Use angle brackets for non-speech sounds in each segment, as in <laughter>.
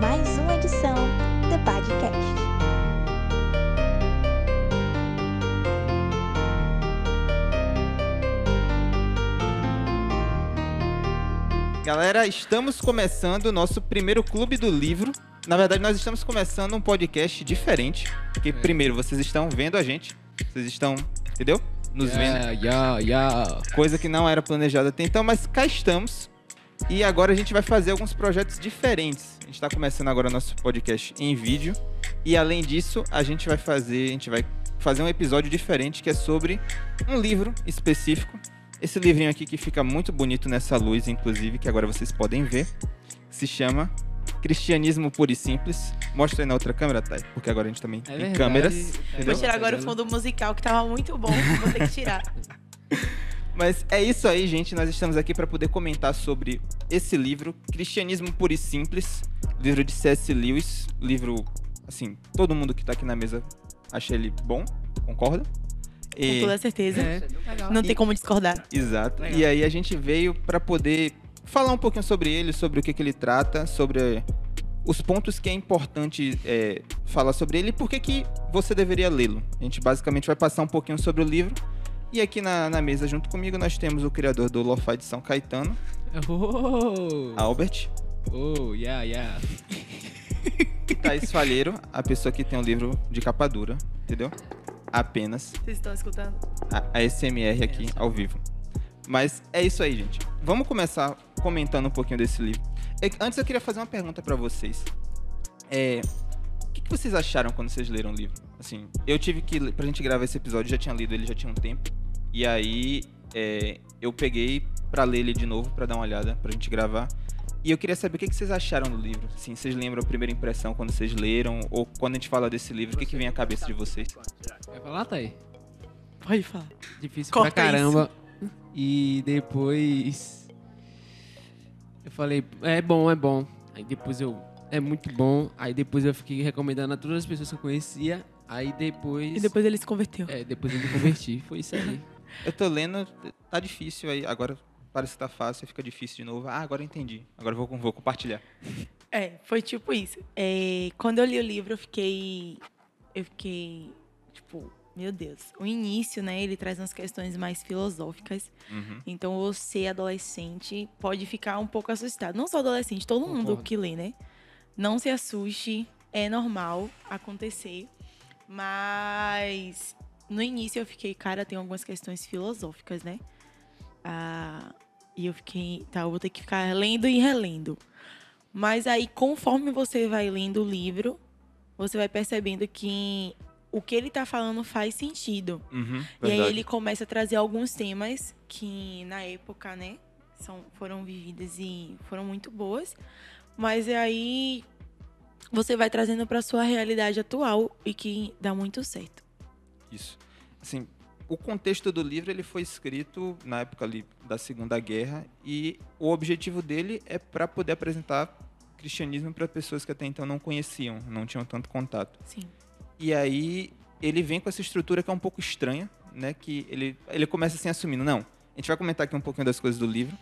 mais uma edição do Podcast. Galera, estamos começando o nosso primeiro clube do livro. Na verdade, nós estamos começando um podcast diferente. Porque, primeiro, vocês estão vendo a gente. Vocês estão, entendeu? Nos vendo. Yeah, yeah, yeah. Coisa que não era planejada até então, mas cá estamos. E agora a gente vai fazer alguns projetos diferentes. A gente está começando agora nosso podcast em vídeo. E além disso, a gente vai fazer, a gente vai fazer um episódio diferente que é sobre um livro específico. Esse livrinho aqui que fica muito bonito nessa luz, inclusive, que agora vocês podem ver, se chama Cristianismo Puro e Simples. Mostra aí na outra câmera, Thay, porque agora a gente também É tem verdade. câmeras. É? Vou tirar agora o fundo musical que tava muito bom, vou ter que tirar. <laughs> Mas é isso aí, gente. Nós estamos aqui para poder comentar sobre esse livro, Cristianismo Puro e Simples, livro de C.S. Lewis. Livro, assim, todo mundo que tá aqui na mesa acha ele bom, concorda? Com E- toda certeza. É. Não tem como discordar. Exato. Legal. E aí a gente veio para poder falar um pouquinho sobre ele, sobre o que, que ele trata, sobre os pontos que é importante é, falar sobre ele e por que, que você deveria lê-lo. A gente basicamente vai passar um pouquinho sobre o livro. E aqui na, na mesa junto comigo nós temos o criador do Lo-Fi de São Caetano, Oh, Albert, oh, yeah, yeah. e Thaís Falheiro, a pessoa que tem um livro de capa dura, entendeu? Apenas. Vocês estão escutando? a, a SMR aqui Essa. ao vivo. Mas é isso aí, gente. Vamos começar comentando um pouquinho desse livro. É Antes eu queria fazer uma pergunta pra vocês. É, o que, que vocês acharam quando vocês leram o livro? Assim, eu tive que, pra gente gravar esse episódio, já tinha lido ele já tinha um tempo. E aí é, eu peguei pra ler ele de novo, pra dar uma olhada, pra gente gravar. E eu queria saber o que, que vocês acharam do livro. Assim, vocês lembram a primeira impressão quando vocês leram? Ou quando a gente fala desse livro, o que, que vem à cabeça de vocês? Vai falar, Thay? Pode falar. Difícil Corta pra caramba. E depois. Eu falei, é bom, é bom. Aí depois eu. É muito bom. Aí depois eu fiquei recomendando a todas as pessoas que eu conhecia. Aí depois. E depois ele se converteu. É, depois eu me converti. Foi isso aí. Eu tô lendo, tá difícil aí. Agora parece que tá fácil, fica difícil de novo. Ah, agora eu entendi. Agora eu vou, vou compartilhar. É, foi tipo isso. É, quando eu li o livro, eu fiquei. Eu fiquei. Tipo, meu Deus. O início, né? Ele traz umas questões mais filosóficas. Uhum. Então você, adolescente, pode ficar um pouco assustado. Não só adolescente, todo mundo Concordo. que lê, né? Não se assuste, é normal acontecer. Mas no início eu fiquei, cara, tem algumas questões filosóficas, né? Ah, e eu fiquei, tá, eu vou ter que ficar lendo e relendo. Mas aí, conforme você vai lendo o livro, você vai percebendo que o que ele tá falando faz sentido. Uhum, E aí ele começa a trazer alguns temas que na época, né, são, foram vividas e foram muito boas. Mas aí você vai trazendo para sua realidade atual e que dá muito certo. Isso. Assim, o contexto do livro ele foi escrito na época ali da Segunda Guerra e o objetivo dele é para poder apresentar cristianismo para pessoas que até então não conheciam, não tinham tanto contato. Sim. E aí ele vem com essa estrutura que é um pouco estranha, né? Que ele, ele começa assim assumindo, não, a gente vai comentar aqui um pouquinho das coisas do livro.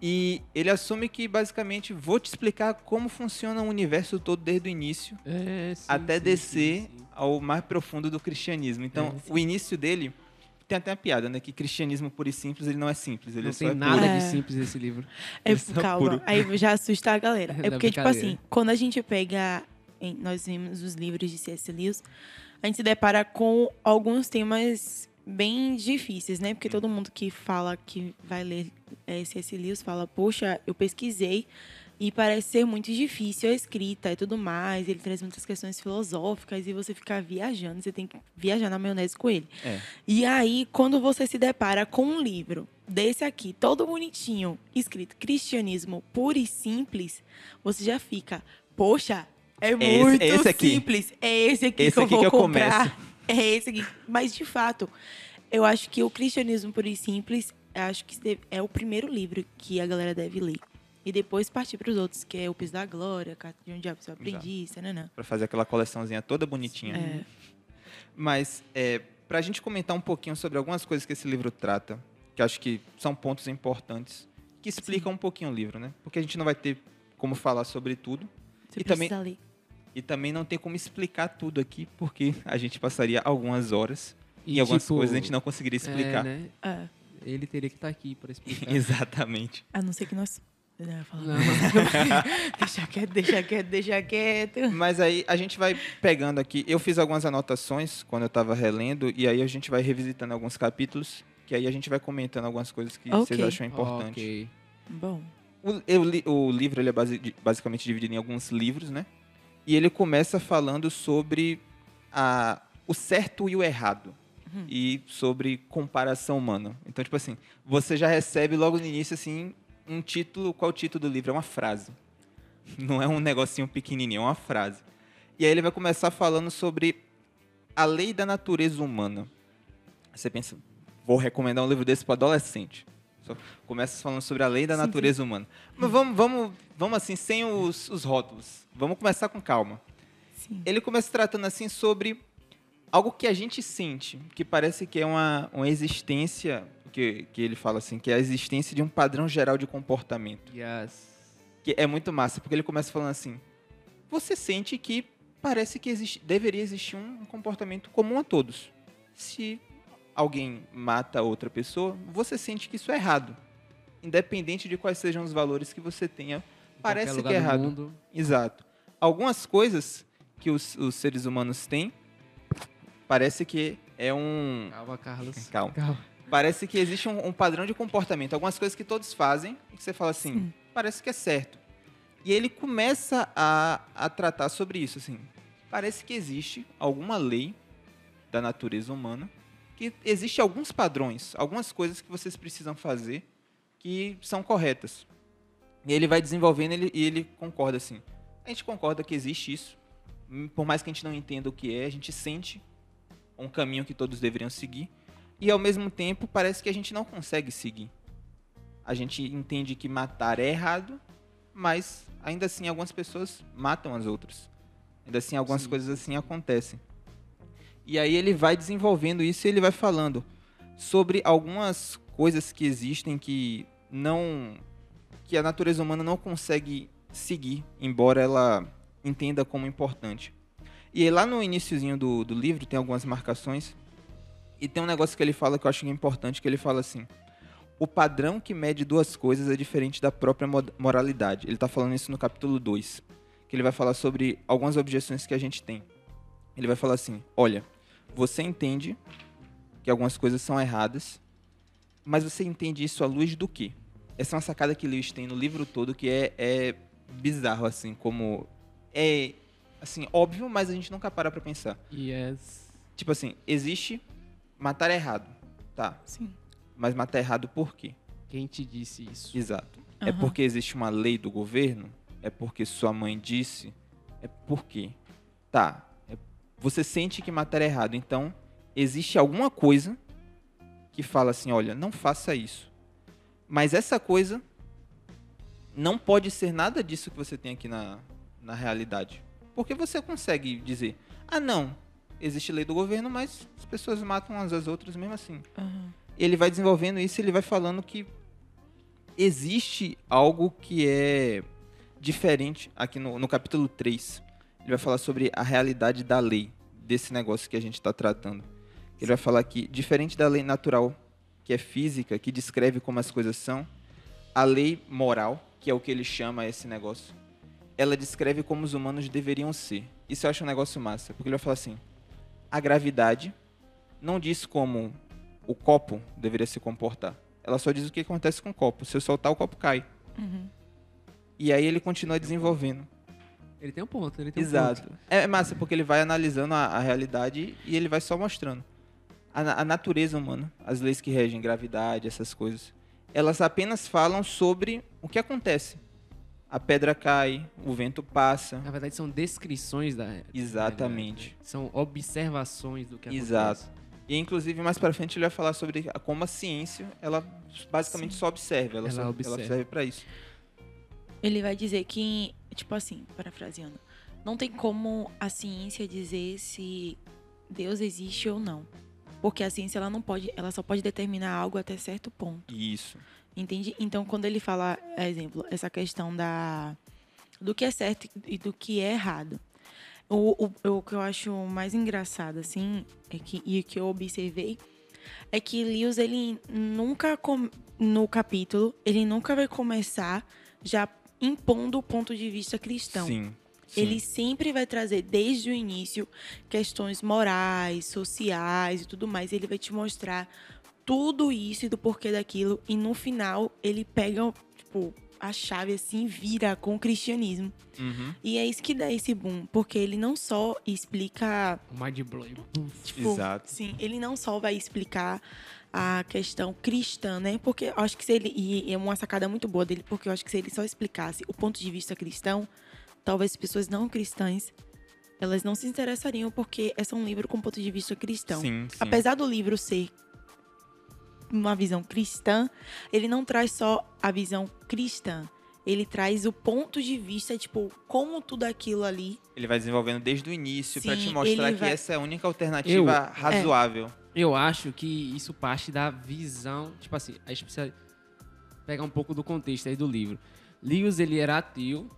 E ele assume que basicamente vou te explicar como funciona o universo todo desde o início É, sim, até sim, descer sim, sim. Ao mais profundo do cristianismo. Então, É, o início dele tem até uma piada, né? Que cristianismo puro e simples, ele não é simples, ele Não só tem é nada puro. É. de simples nesse livro. É, são calma, puro. aí já assusta a galera. <laughs> É porque, tipo assim, quando a gente pega. em- nós vimos os livros de C.S. Lewis, a gente se depara com alguns temas bem difíceis, né? Porque todo mundo que fala que vai ler é, C.S. Lewis fala, poxa, eu pesquisei e parece ser muito difícil a escrita e tudo mais. Ele traz muitas questões filosóficas e você fica viajando, você tem que viajar na maionese com ele. É. E aí, quando você se depara com um livro desse aqui, todo bonitinho, escrito Cristianismo puro e simples, você já fica, poxa, é esse- muito esse aqui. simples. É esse aqui Esse que eu aqui vou que eu comprar. <laughs> É esse aqui. Mas, de fato, eu acho que o Cristianismo puro e simples, acho que é o primeiro livro que a galera deve ler. E depois partir para os outros, que é o Piso da Glória, Carta de um Diabo Seu Aprendiz, nananã. Pra fazer aquela coleçãozinha toda bonitinha. É. Mas, é, pra gente comentar um pouquinho sobre algumas coisas que esse livro trata, que acho que são pontos importantes, que explicam um pouquinho o livro, né? Porque a gente não vai ter como falar sobre tudo, Você E também- ler. E também não tem como explicar tudo aqui, porque a gente passaria algumas horas e, E, algumas tipo, coisas a gente não conseguiria explicar. É, né? É. Ele teria que estar aqui para explicar. <laughs> Exatamente. A não ser que nós. Não, <laughs> deixa quieto, deixa quieto, deixa quieto. Mas aí a gente vai pegando aqui. Eu fiz algumas anotações quando eu estava relendo, e aí a gente vai revisitando alguns capítulos, que aí a gente vai comentando algumas coisas que Ok. vocês acham importantes. Ok. Bom. O, eu li- o livro ele é base- basicamente dividido em alguns livros, né? E ele começa falando sobre a, o certo e o errado. Uhum. E sobre comparação humana. Então, tipo assim, você já recebe logo no início, assim, um título. Qual é o título do livro? É uma frase. <laughs> Não é um negocinho pequenininho, é uma frase. E aí ele vai começar falando sobre a lei da natureza humana. Você pensa, vou recomendar um livro desse para adolescente. Só começa falando sobre a lei da Sim, natureza humana. Mas vamos, vamos, vamos assim, sem os, os rótulos. Vamos começar com calma. Sim. Ele começa tratando assim sobre algo que a gente sente, que parece que é uma, uma existência, que, que ele fala assim, que é a existência de um padrão geral de comportamento. Yes. Que é muito massa, porque ele começa falando assim: você sente que parece que existe, deveria existir um comportamento comum a todos. Se alguém mata outra pessoa, você sente que isso é errado. Independente de quais sejam os valores que você tenha, Em parece que é errado. mundo. Exato. Algumas coisas que os, os seres humanos têm, parece que é um. Calma, Carlos. Calma. Calma. Parece que existe um, um padrão de comportamento. Algumas coisas que todos fazem e que você fala assim, Sim. parece que é certo. E ele começa a, a tratar sobre isso, assim. Parece que existe alguma lei da natureza humana, que existe alguns padrões, algumas coisas que vocês precisam fazer que são corretas. E ele vai desenvolvendo ele, e ele concorda assim. A gente concorda que existe isso. Por mais que a gente não entenda o que é, a gente sente um caminho que todos deveriam seguir. E ao mesmo tempo, parece que a gente não consegue seguir. A gente entende que matar é errado, mas ainda assim algumas pessoas matam as outras. Ainda assim algumas Sim. coisas assim acontecem. E aí ele vai desenvolvendo isso e ele vai falando sobre algumas coisas que existem que não que a natureza humana não consegue seguir, embora ela entenda como importante. E lá no iniciozinho do, do livro tem algumas marcações e tem um negócio que ele fala que eu acho é importante, que ele fala assim: o padrão que mede duas coisas é diferente da própria mo- moralidade. Ele está falando isso no capítulo 2, que ele vai falar sobre algumas objeções que a gente tem. Ele vai falar assim: olha, você entende que algumas coisas são erradas, mas você entende isso à luz do quê? Essa é uma sacada que Lewis tem no livro todo que é, é bizarro, assim, como. É, assim, óbvio, mas a gente nunca para pra pensar. Yes. Tipo assim, existe matar errado, tá? Sim. Mas matar errado por quê? Quem te disse isso? Exato. É Aham. porque existe uma lei do governo? É porque sua mãe disse? É por quê? Tá. é- você sente que matar é errado, então existe alguma coisa que fala assim, olha, não faça isso. Mas essa coisa não pode ser nada disso que você tem aqui na, na realidade. Porque você consegue dizer, ah não, existe lei do governo, mas as pessoas matam umas às outras mesmo assim Aham. ele vai desenvolvendo isso, ele vai falando que existe algo que é diferente aqui no, no capítulo 3. Ele vai falar sobre a realidade da lei, desse negócio que a gente está tratando. Ele vai falar que, diferente da lei natural, que é física, que descreve como as coisas são, a lei moral, que é o que ele chama esse negócio, ela descreve como os humanos deveriam ser. Isso eu acho um negócio massa, porque ele vai falar assim: a gravidade não diz como o copo deveria se comportar. Ela só diz o que acontece com o copo. Se eu soltar, o copo cai. Uhum. E aí ele continua desenvolvendo. Ele tem um ponto, ele tem um Exato. ponto. É é massa, porque ele vai analisando a, a realidade e ele vai só mostrando. A, a natureza humana, as leis que regem gravidade, essas coisas, elas apenas falam sobre o que acontece. A pedra cai, o vento passa. Na verdade, são descrições da realidade, Exatamente. né? São observações do que acontece. Exato. E inclusive mais pra frente ele vai falar sobre a- como a ciência, ela basicamente só observa, ela, Ela só, observa. ela serve para isso. Ele vai dizer que, tipo assim, parafraseando, não tem como a ciência dizer se Deus existe ou não. Porque a ciência ela não pode, ela só pode determinar algo até certo ponto. Isso. Entende? Então, quando ele fala, exemplo, essa questão da do que é certo e do que é errado. O, o, o que eu acho mais engraçado, assim, é que, e que eu observei, é que Lewis, ele nunca, com- no capítulo, ele nunca vai começar já impondo o ponto de vista cristão. Sim. sim. Ele sempre vai trazer, desde o início, questões morais, sociais e tudo mais. Ele vai te mostrar tudo isso e do porquê daquilo. E no final, ele pega, tipo, a chave assim e vira com o cristianismo. Uhum. E é isso que dá esse boom. Porque ele não só explica O Mind Blow. Tipo, Exato. Sim, ele não só vai explicar a questão cristã, né? Porque eu acho que se ele. E é uma sacada muito boa dele, porque eu acho que se ele só explicasse o ponto de vista cristão, talvez as pessoas não cristãs. Elas não se interessariam porque esse é um livro com ponto de vista cristão. Sim, sim. Apesar do livro ser uma visão cristã, ele não traz só a visão cristã. Ele traz o ponto de vista, tipo, como tudo aquilo ali Ele vai desenvolvendo desde o início pra Sim, te mostrar que vai- essa é a única alternativa razoável. Eu acho que isso parte da visão. Tipo assim, a gente precisa pegar um pouco do contexto aí do livro. Lewis, ele era ateu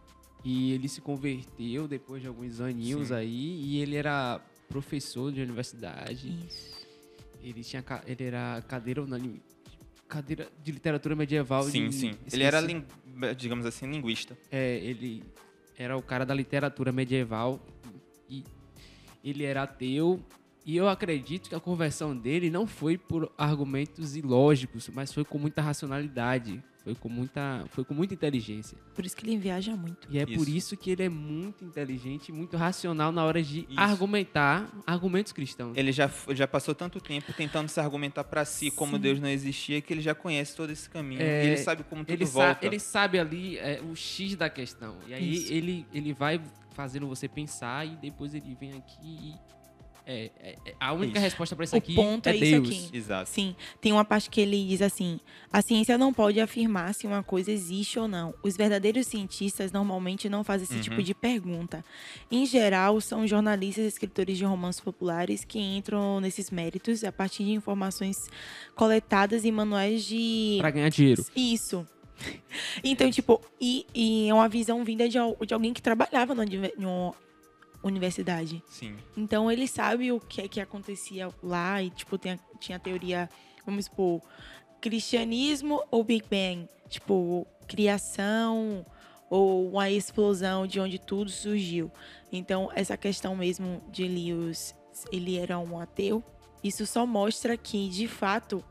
e ele se converteu depois de alguns aninhos Sim. aí e ele era professor de universidade. Isso. Ele tinha ele era cadeira unânime cadeira de literatura medieval Sim, de- sim. esqueci. Ele era, digamos assim, linguista. É, ele era o cara da literatura medieval e ele era ateu. E eu acredito que a conversão dele não foi por argumentos ilógicos, mas foi com muita racionalidade, foi com muita, foi com muita inteligência. Por isso que ele viaja muito. E é Isso. por isso que ele é muito inteligente, e muito racional na hora de Isso. argumentar argumentos cristãos. Ele já, já passou tanto tempo tentando se argumentar pra si como Sim. Deus não existia que ele já conhece todo esse caminho. É, e ele sabe como tudo ele, volta. sa- ele sabe ali é, o X da questão. E aí Isso. ele, ele vai fazendo você pensar e depois ele vem aqui e. É, é- é- a única Isso. resposta para isso O aqui ponto é, é isso Deus. aqui. Exato. Sim, tem uma parte que ele diz assim: a ciência não pode afirmar se uma coisa existe ou não. Os verdadeiros cientistas normalmente não fazem esse Uhum. tipo de pergunta. Em geral, são jornalistas e escritores de romances populares que entram nesses méritos a partir de informações coletadas em manuais de. Pra ganhar dinheiro. Isso. <laughs> Então, tipo, e, e é uma visão vinda de, de alguém que trabalhava diver- numa universidade. Sim. Então ele sabe o que é que acontecia lá e, tipo, tem tinha teoria, vamos supor, cristianismo ou Big Bang? Tipo, criação ou uma explosão de onde tudo surgiu. Então, essa questão mesmo de Lewis, ele era um ateu, isso só mostra que, de fato,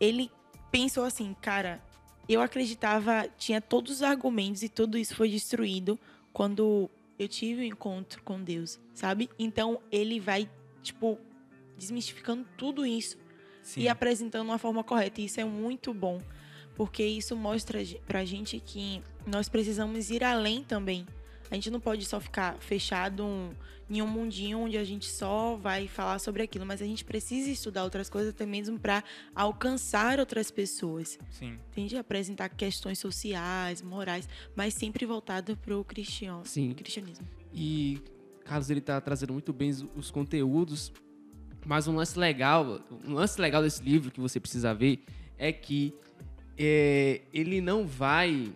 ele pensou assim, cara, eu acreditava, tinha todos os argumentos e tudo isso foi destruído quando eu tive um encontro com Deus, sabe? Então ele vai, tipo, desmistificando tudo isso Sim. e apresentando uma forma correta. E isso é muito bom, porque isso mostra pra gente que nós precisamos ir além também. A gente não pode só ficar fechado em um mundinho onde a gente só vai falar sobre aquilo, mas a gente precisa estudar outras coisas até mesmo para alcançar outras pessoas. Sim. Entende? Apresentar questões sociais, morais, mas sempre voltado cristian... Sim. cristianismo. E Carlos ele tá trazendo muito bem os, os conteúdos, mas um lance legal, um lance legal desse livro que você precisa ver é que é, ele não vai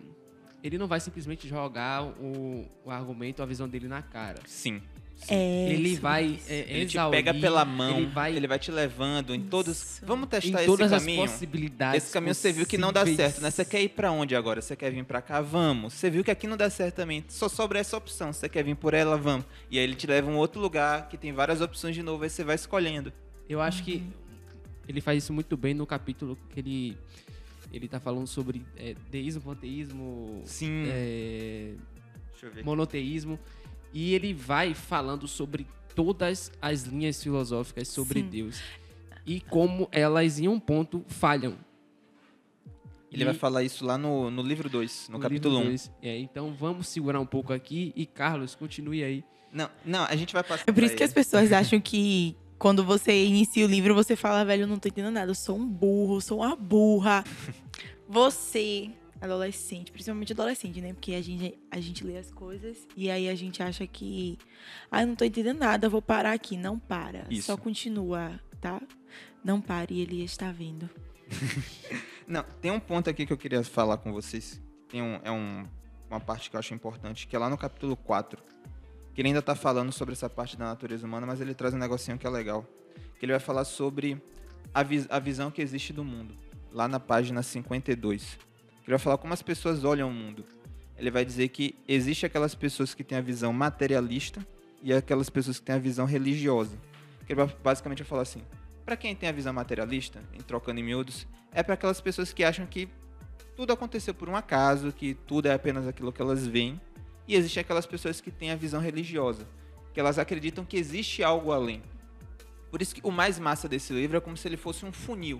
ele não vai simplesmente jogar o, o argumento, a visão dele na cara. Sim. É, ele isso vai é, Ele te exaurir, pega pela mão, ele vai ele vai te levando em todos. Isso. Vamos em testar esse todas as caminho. possibilidades. Esse caminho você viu que não dá possíveis. certo, né? Você quer ir pra onde agora? Você quer vir pra cá? Vamos. Você viu que aqui não dá certo também. Só sobra essa opção. Você quer vir por ela? Vamos. E aí ele te leva a um outro lugar que tem várias opções de novo, aí você vai escolhendo. Eu acho que ele faz isso muito bem no capítulo que ele ele tá falando sobre é, deísmo, panteísmo, Sim. é, Deixa eu ver. monoteísmo e ele vai falando sobre todas as linhas filosóficas sobre Sim. Deus e como elas em um ponto falham. Ele E- vai falar isso lá no, no livro 2, no, no capítulo livro 1. Um. É, então vamos segurar um pouco aqui e Carlos, continue aí. Não, não, a gente vai passar. É por isso que as pessoas <laughs> acham que quando você inicia o livro, você fala, velho, eu não tô entendendo nada, eu sou um burro, sou uma burra. <laughs> Você, adolescente, principalmente adolescente, né? Porque a gente, a gente lê as coisas e aí a gente acha que, ah, eu não tô entendendo nada, eu vou parar aqui. Não para, Isso. só continua, tá? Não pare, ele está vendo. <laughs> Não, tem um ponto aqui que eu queria falar com vocês. Tem um, é um, uma parte que eu acho importante, que é lá no capítulo 4. Que ele ainda tá falando sobre essa parte da natureza humana, mas ele traz um negocinho que é legal. Que ele vai falar sobre a, vis a visão que existe do mundo. Lá na página 52. Ele vai falar como as pessoas olham o mundo. Ele vai dizer que existe aquelas pessoas que têm a visão materialista e aquelas pessoas que têm a visão religiosa. Ele vai basicamente falar assim: para quem tem a visão materialista, em trocando em miúdos, é para aquelas pessoas que acham que tudo aconteceu por um acaso, que tudo é apenas aquilo que elas veem. E existe aquelas pessoas que têm a visão religiosa, que elas acreditam que existe algo além. Por isso que o mais massa desse livro é como se ele fosse um funil.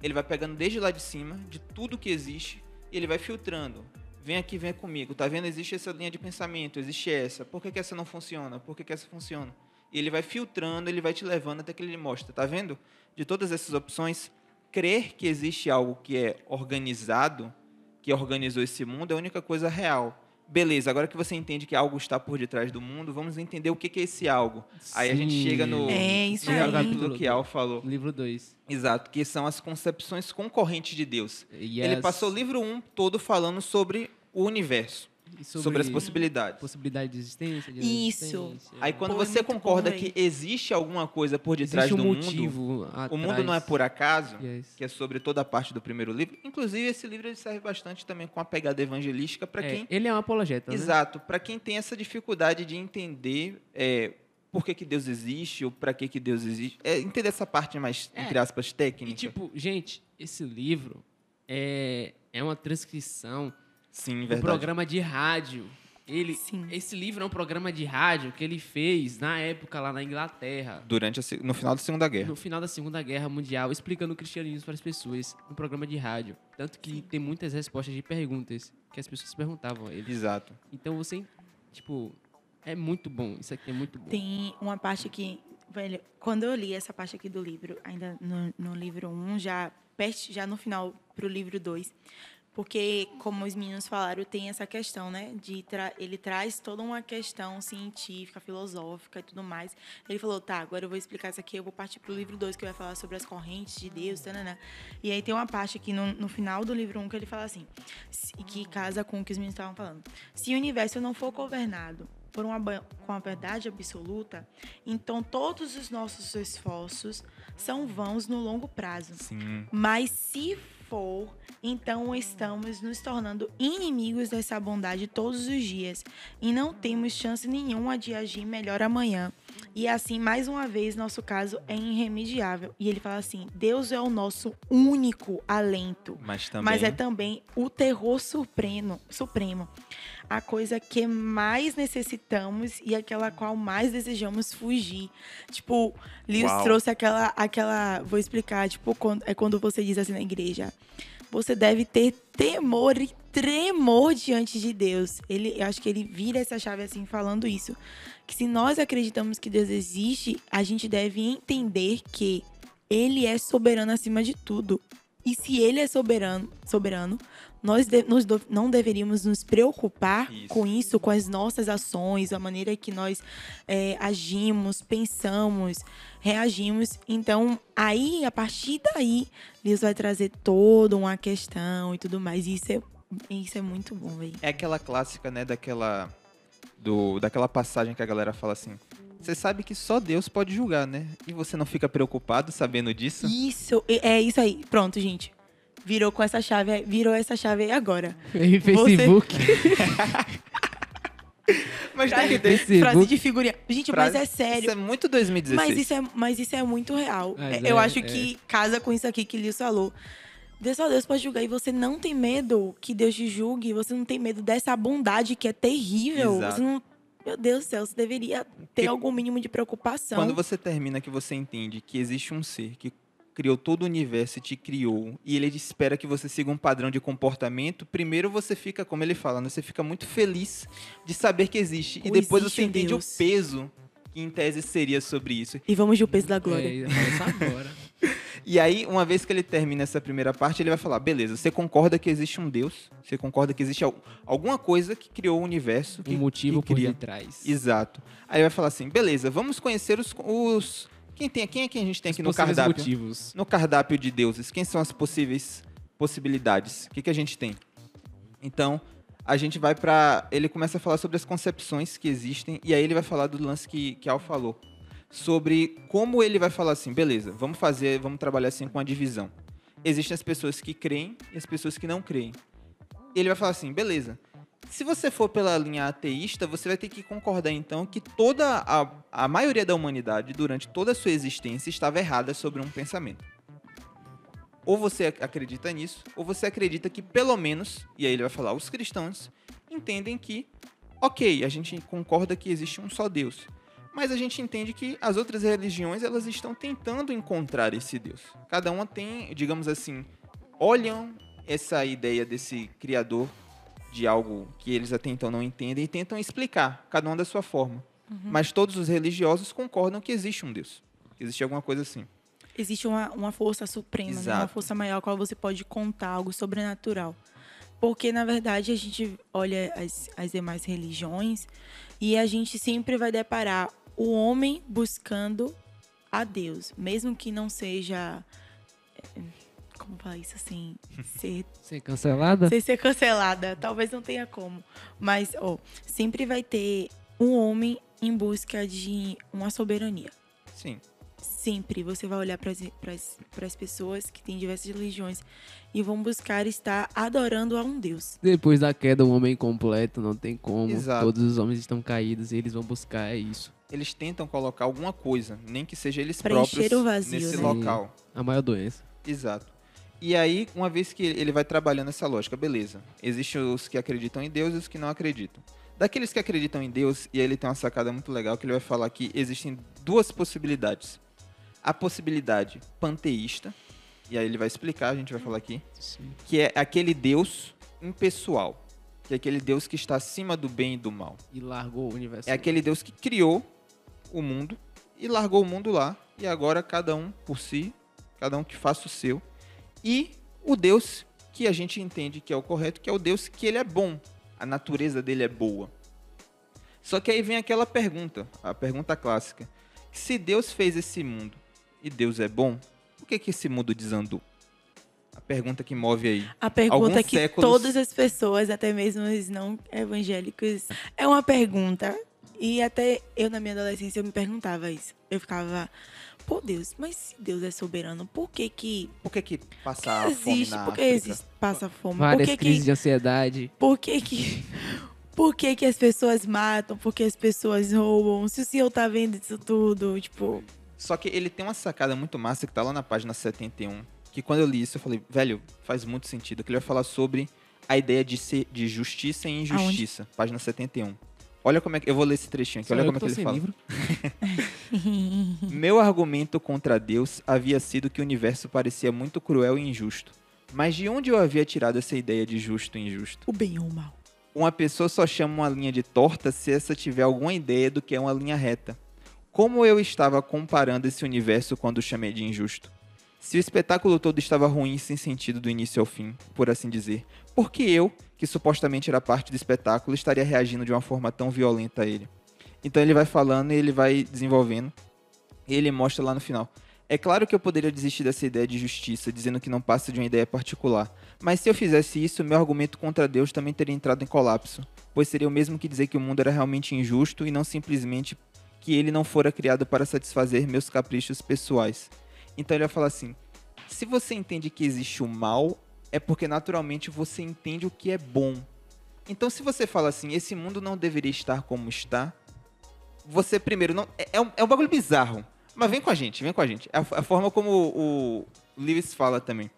Ele vai pegando desde lá de cima, de tudo que existe, ele vai filtrando. Vem aqui, vem comigo. Tá vendo? Existe essa linha de pensamento, existe essa. Por que, que essa não funciona? Por que, que essa funciona? E ele vai filtrando, ele vai te levando até que ele mostra. Tá vendo? De todas essas opções, crer que existe algo que é organizado, que organizou esse mundo, é a única coisa real. Beleza, agora que você entende que algo está por detrás do mundo, vamos entender o que que é esse algo. Aí a gente Sim. chega no, É, isso no aí. capítulo que Al falou. Livro 2. Exato, que são as concepções concorrentes de Deus. Ele passou o livro 1 todo falando sobre o universo, sobre, as possibilidades. Possibilidade de existência. De Isso. existência. Aí quando Pô, é você bom, concorda que existe alguma coisa por detrás Existe um do mundo, motivo o mundo não é por acaso, Yes. que é sobre toda a parte do primeiro livro. Inclusive esse livro ele serve bastante também com a pegada evangelística para É, quem Ele é um apologeta, né? Exato, para quem tem essa dificuldade de entender é, por que, que Deus existe ou para que, que Deus existe. É, entender essa parte mais, É, entre aspas, técnica. E tipo, gente, esse livro é, é uma transcrição Sim, verdade. programa de rádio. Ele, Sim. esse livro é um programa de rádio que ele fez na época lá na Inglaterra. Durante a no final da Segunda Guerra. No final da Segunda Guerra Mundial, explicando o cristianismo para as pessoas, no programa de rádio. Tanto que tem muitas respostas de perguntas que as pessoas perguntavam a ele. Exato. Então você, tipo, é muito bom. Isso aqui é muito bom. Tem uma parte que, velho, quando eu li essa parte aqui do livro, ainda no, no livro 1, já, perto, já no final pro livro 2, porque, como os meninos falaram, tem essa questão, né? De tra ele traz toda uma questão científica, filosófica e tudo mais. Ele falou, tá, agora eu vou explicar isso aqui, eu vou partir pro livro 2, que vai falar sobre as correntes de Deus, tanana. E aí tem uma parte aqui no, no final do livro 1 que ele fala assim, que casa com o que os meninos estavam falando. Se o universo não for governado por uma, com a verdade absoluta, então todos os nossos esforços são vãos no longo prazo. Sim. Mas se for, então estamos nos tornando inimigos dessa bondade todos os dias e não temos chance nenhuma de agir melhor amanhã. E assim, mais uma vez, nosso caso é irremediável. E ele fala assim: Deus é o nosso único alento. Mas também. Mas é também o terror supremo, supremo. A coisa que mais necessitamos e aquela qual mais desejamos fugir. Tipo, Lios Uau. trouxe aquela, aquela. Vou explicar, tipo, quando, é quando você diz assim na igreja. Você deve ter temor e tremor diante de Deus. Ele, eu acho que ele vira essa chave assim, falando isso. Que se nós acreditamos que Deus existe, a gente deve entender que ele é soberano acima de tudo. E se ele é soberano, soberano nós de- nos não deveríamos nos preocupar Isso. com isso, com as nossas ações, a maneira que nós é, agimos, pensamos, reagimos. Então, aí, a partir daí, Deus vai trazer toda uma questão e tudo mais. E isso é, isso é muito bom, velho. É aquela clássica, né, daquela. Do, daquela passagem que a galera fala assim. Você sabe que só Deus pode julgar, né? E você não fica preocupado sabendo disso? Isso, é isso aí. Pronto, gente. Virou com essa chave, virou essa chave aí agora. E Facebook. <laughs> Mas tem que ter. Facebook. Frase de figurinha. Gente, frase- mas é sério. Isso é muito 2016. Mas isso é, mas isso é muito real. Mas É, eu é- acho é. que casa com isso aqui que Liz falou. Deus só Deus pode julgar e você não tem medo que Deus te julgue, você não tem medo dessa bondade que é terrível. Exato. Você não, meu Deus do céu, você deveria ter Que- algum mínimo de preocupação. Quando você termina que você entende que existe um ser que criou todo o universo e te criou, e ele espera que você siga um padrão de comportamento, primeiro você fica, como ele fala, né, você fica muito feliz de saber que existe. e Ou depois existe você um entende Deus. o peso que em tese seria sobre isso. E vamos de o peso da glória. É, agora. E aí, uma vez que ele termina essa primeira parte, ele vai falar: beleza, você concorda que existe um Deus? Você concorda que existe al- alguma coisa que criou o universo? Que, Um motivo que por cria? detrás. Exato. Aí ele vai falar assim: beleza, vamos conhecer os. os... Quem, tem, quem é que a gente tem Os aqui no cardápio? motivos. No cardápio de deuses, quem são as possíveis possibilidades? O que, que a gente tem? Então, a gente vai pra. Ele começa a falar sobre as concepções que existem, e aí ele vai falar do lance que, que Al falou. Sobre como ele vai falar assim, beleza, vamos fazer, vamos trabalhar assim com a divisão. Existem as pessoas que creem e as pessoas que não creem. Ele vai falar assim, beleza. Se você for pela linha ateísta, você vai ter que concordar então que toda a, a maioria da humanidade, durante toda a sua existência, estava errada sobre um pensamento. Ou você ac- acredita nisso, ou você acredita que pelo menos, e aí ele vai falar, os cristãos entendem que, ok, a gente concorda que existe um só Deus. Mas a gente entende que as outras religiões, elas estão tentando encontrar esse Deus. Cada uma tem, digamos assim, olham essa ideia desse criador de algo que eles até então não entendem e tentam explicar, cada um da sua forma. Mas todos os religiosos concordam que existe um Deus. Existe alguma coisa assim. Existe uma, uma força suprema, né? uma força maior com a qual você pode contar, algo sobrenatural. Porque, na verdade, a gente olha as, as demais religiões e a gente sempre vai deparar o homem buscando a Deus, mesmo que não seja. eh, Como falar isso assim? <laughs> Ser Ser cancelada? sem ser cancelada. Talvez não tenha como. Mas, ó, sempre vai ter um homem em busca de uma soberania. Sim. Sempre você vai olhar para as pessoas que têm diversas religiões e vão buscar estar adorando a um Deus. Depois da queda, o homem completo, não tem como. Exato. Todos os homens estão caídos e eles vão buscar é isso. Eles tentam colocar alguma coisa, nem que seja eles Preencher próprios o vazio, nesse né? local. A maior doença. Exato. E aí, uma vez que ele vai trabalhando essa lógica, beleza. Existem os que acreditam em Deus e os que não acreditam. Daqueles que acreditam em Deus, e aí ele tem uma sacada muito legal que ele vai falar que existem duas possibilidades. A possibilidade panteísta, e aí ele vai explicar, a gente vai falar aqui, que é aquele Deus impessoal, que é aquele Deus que está acima do bem e do mal. E largou o universo. É aquele Deus que criou o mundo e largou o mundo lá. E agora cada um por si, cada um que faça o seu. E o Deus que a gente entende que é o correto, que é o Deus que ele é bom. A natureza dele é boa. Só que aí vem aquela pergunta, a pergunta clássica. Se Deus fez esse mundo e Deus é bom, por que, que esse mundo desandou? A pergunta que move aí. A pergunta Alguns que séculos- todas as pessoas, até mesmo os não evangélicos, é uma pergunta. E até eu, na minha adolescência, eu me perguntava isso. Eu ficava, pô, Deus, mas se Deus é soberano, por que que Por que, que passa fome existe? na Por que existe, passa fome? Várias por que crises que de ansiedade. Por que que, <laughs> por que que as pessoas matam? Por que as pessoas roubam? Se o senhor tá vendo isso tudo, tipo... Só que ele tem uma sacada muito massa que tá lá na página 71. Que quando eu li isso, eu falei, velho, faz muito sentido. Que ele vai falar sobre a ideia de, ser, de justiça e injustiça. Página 71. Olha como é que. Eu vou ler esse trechinho aqui, Só olha como é que ele fala. livro. <laughs> Meu argumento contra Deus havia sido que o universo parecia muito cruel e injusto. Mas de onde eu havia tirado essa ideia de justo e injusto? O bem ou o mal. Uma pessoa só chama uma linha de torta se essa tiver alguma ideia do que é uma linha reta. Como eu estava comparando esse universo quando o chamei de injusto? Se o espetáculo todo estava ruim sem sentido do início ao fim, por assim dizer, por que eu, que supostamente era parte do espetáculo, estaria reagindo de uma forma tão violenta a ele? Então ele vai falando e ele vai desenvolvendo. E ele mostra lá no final. É claro que eu poderia desistir dessa ideia de justiça, dizendo que não passa de uma ideia particular. Mas se eu fizesse isso, meu argumento contra Deus também teria entrado em colapso, pois seria o mesmo que dizer que o mundo era realmente injusto e não simplesmente que ele não fora criado para satisfazer meus caprichos pessoais. Então ele vai falar assim: se você entende que existe o mal, é porque naturalmente você entende o que é bom. Então se você fala assim, esse mundo não deveria estar como está, você primeiro não. É, é um, é um bagulho bizarro. Mas vem com a gente, vem com a gente. A, a forma como o, o Lewis fala também.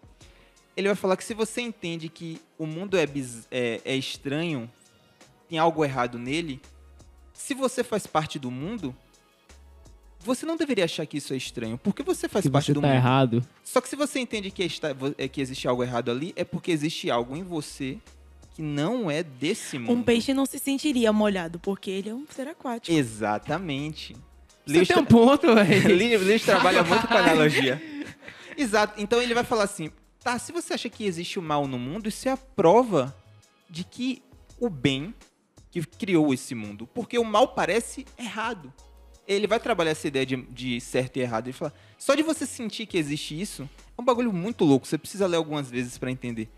Ele vai falar que se você entende que o mundo é, é, é estranho, tem algo errado nele, se você faz parte do mundo, você não deveria achar que isso é estranho, porque você faz Se parte você do tá mundo. errado. Só que se você entende que, está, é que existe algo errado ali, é porque existe algo em você que não é desse mundo. Um peixe não se sentiria molhado, porque ele é um ser aquático. Exatamente. Você Lewis tem um ponto, velho. <laughs> Lewis trabalha muito com analogia. <laughs> Exato. Então ele vai falar assim: tá, se você acha que existe o mal no mundo, isso é a prova de que o bem que criou esse mundo. Porque o mal parece errado. Ele vai trabalhar essa ideia de, de certo e errado. Ele fala: só de você sentir que existe isso, é um bagulho muito louco. Você precisa ler algumas vezes pra entender.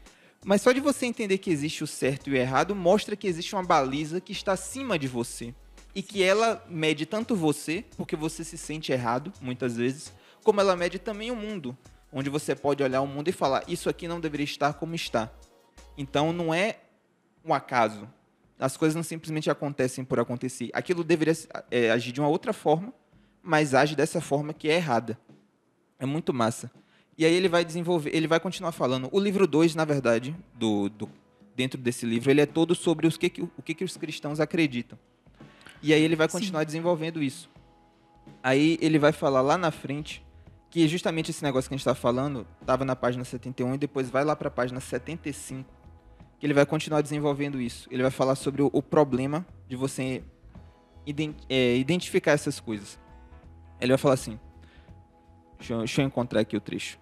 Mas só de você entender que existe o certo e o errado mostra que existe uma baliza que está acima de você. E que ela mede tanto você, porque você se sente errado, muitas vezes, como ela mede também o mundo. Onde você pode olhar o mundo e falar: Isso aqui não deveria estar como está. Então não é um acaso. As coisas não simplesmente acontecem por acontecer. Aquilo deveria é, agir de uma outra forma, mas age dessa forma que é errada. É muito massa. E aí ele vai desenvolver, ele vai continuar falando. O livro 2, na verdade, do, do, dentro desse livro, ele é todo sobre os que, o que, que os cristãos acreditam. E aí ele vai continuar Sim. desenvolvendo isso. Aí ele vai falar lá na frente que justamente esse negócio que a gente está falando estava na página 71 e depois vai lá para a página 75, que ele vai continuar desenvolvendo isso. Ele vai falar sobre o, o problema de você ident, é, identificar essas coisas. Ele vai falar assim. Deixa eu, deixa eu encontrar aqui o trecho.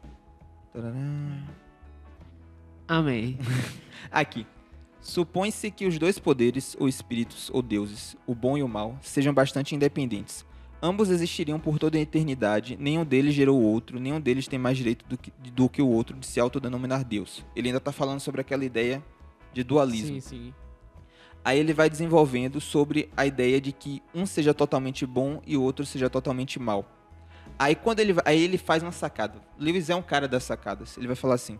Amém. <laughs> Aqui. Supõe-se que os dois poderes, ou espíritos, ou deuses, o bom e o mal, sejam bastante independentes. Ambos existiriam por toda a eternidade, nenhum deles gerou o outro, nenhum deles tem mais direito do que, do que o outro de se autodenominar Deus. Ele ainda está falando sobre aquela ideia de dualismo. Sim, sim. Aí ele vai desenvolvendo sobre a ideia de que um seja totalmente bom e o outro seja totalmente mal. Aí quando ele, aí ele faz uma sacada. Lewis é um cara das sacadas. Ele vai falar assim: